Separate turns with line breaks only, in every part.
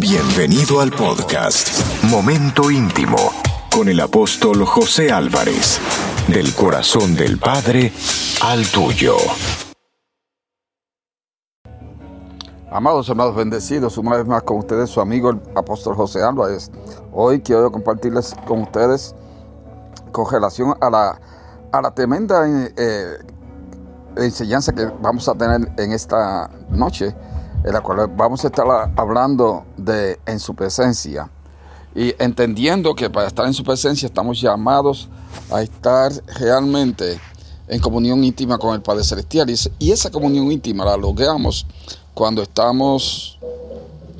Bienvenido al podcast Momento Íntimo con el apóstol José Álvarez, del corazón del Padre al tuyo.
Amados hermanos bendecidos, una vez más con ustedes su amigo el apóstol José Álvarez. Hoy quiero compartirles con ustedes con relación a la, a la tremenda eh, enseñanza que vamos a tener en esta noche en la cual vamos a estar hablando de en su presencia y entendiendo que para estar en su presencia estamos llamados a estar realmente en comunión íntima con el Padre Celestial y esa comunión íntima la logramos cuando estamos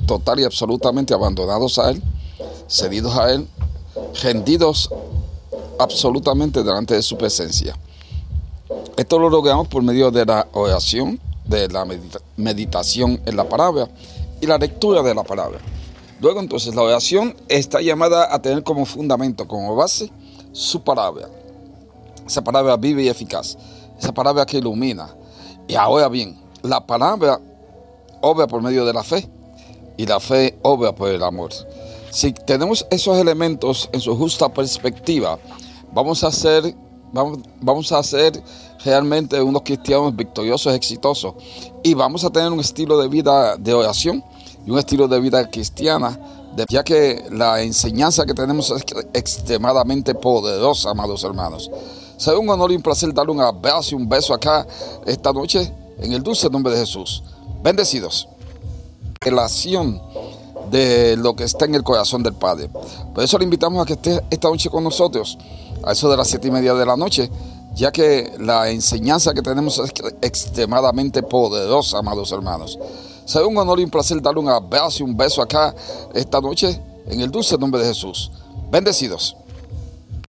total y absolutamente abandonados a Él, cedidos a Él, rendidos absolutamente delante de su presencia. Esto lo logramos por medio de la oración, de la meditación en la palabra y la lectura de la palabra. Luego entonces la oración está llamada a tener como fundamento, como base, su palabra. Esa palabra vive y eficaz. Esa palabra que ilumina. Y ahora bien, la palabra obra por medio de la fe y la fe obra por el amor. Si tenemos esos elementos en su justa perspectiva, vamos a ser, vamos, a ser realmente unos cristianos victoriosos, exitosos. Y vamos a tener un estilo de vida de oración y un estilo de vida cristiana, ya que la enseñanza que tenemos es extremadamente poderosa, amados hermanos. Será un honor y un placer darle un abrazo y un beso acá esta noche en el dulce nombre de Jesús. Bendecidos. Relación de lo que está en el corazón del Padre. Por eso le invitamos a que esté esta noche con nosotros, a eso de las siete y media de la noche, ya que la enseñanza que tenemos es extremadamente poderosa, amados hermanos. Será un honor y un placer darle un abrazo y un beso acá esta noche en el dulce nombre de Jesús. Bendecidos.